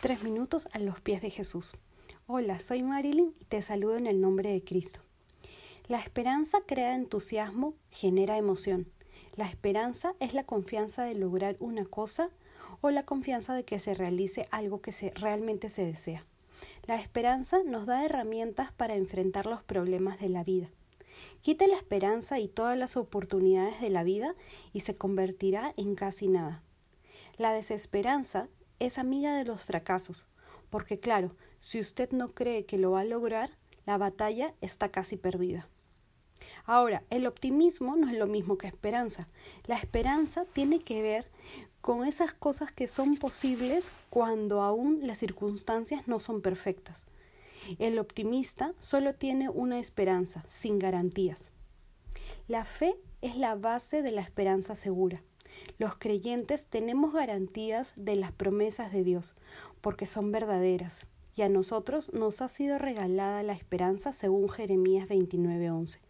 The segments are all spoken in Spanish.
Tres minutos a los pies de Jesús. Hola, soy Marilyn y te saludo en el nombre de Cristo. La esperanza crea entusiasmo, genera emoción. La esperanza es la confianza de lograr una cosa o la confianza de que se realice algo que realmente se desea. La esperanza nos da herramientas para enfrentar los problemas de la vida. Quite la esperanza y todas las oportunidades de la vida y se convertirá en casi nada. La desesperanza es amiga de los fracasos, porque claro, si usted no cree que lo va a lograr, la batalla está casi perdida. Ahora, el optimismo no es lo mismo que esperanza. La esperanza tiene que ver con esas cosas que son posibles cuando aún las circunstancias no son perfectas. El optimista solo tiene una esperanza, sin garantías. La fe es la base de la esperanza segura. Los creyentes tenemos garantías de las promesas de Dios, porque son verdaderas, y a nosotros nos ha sido regalada la esperanza según Jeremías 29:11.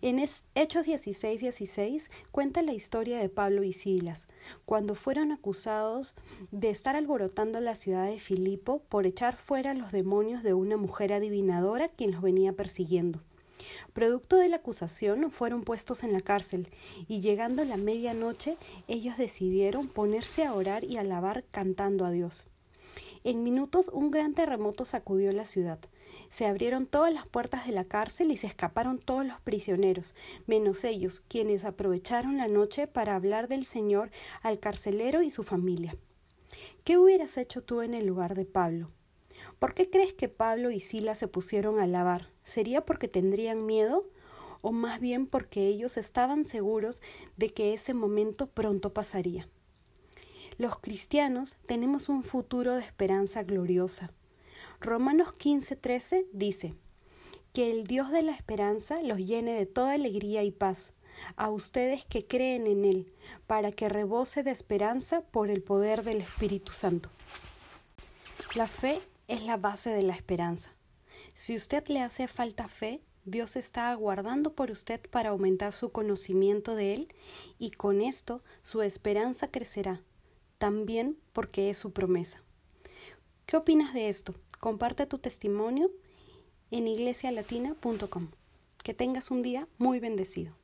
En Hechos 16, 16 cuenta la historia de Pablo y Silas, cuando fueron acusados de estar alborotando la ciudad de Filipo por echar fuera los demonios de una mujer adivinadora quien los venía persiguiendo. Producto de la acusación fueron puestos en la cárcel y llegando la medianoche ellos decidieron ponerse a orar y alabar cantando a Dios. En minutos un gran terremoto sacudió la ciudad. Se abrieron todas las puertas de la cárcel y se escaparon todos los prisioneros, menos ellos, quienes aprovecharon la noche para hablar del Señor al carcelero y su familia. ¿Qué hubieras hecho tú en el lugar de Pablo? ¿Por qué crees que Pablo y Sila se pusieron a alabar? ¿Sería porque tendrían miedo? ¿O más bien porque ellos estaban seguros de que ese momento pronto pasaría? Los cristianos tenemos un futuro de esperanza gloriosa. Romanos 15:13 dice, que el Dios de la esperanza los llene de toda alegría y paz, a ustedes que creen en Él, para que rebose de esperanza por el poder del Espíritu Santo. La fe es la base de la esperanza. Si usted le hace falta fe, Dios está aguardando por usted para aumentar su conocimiento de Él y con esto su esperanza crecerá, también porque es su promesa. ¿Qué opinas de esto? Comparte tu testimonio en iglesialatina.com. Que tengas un día muy bendecido.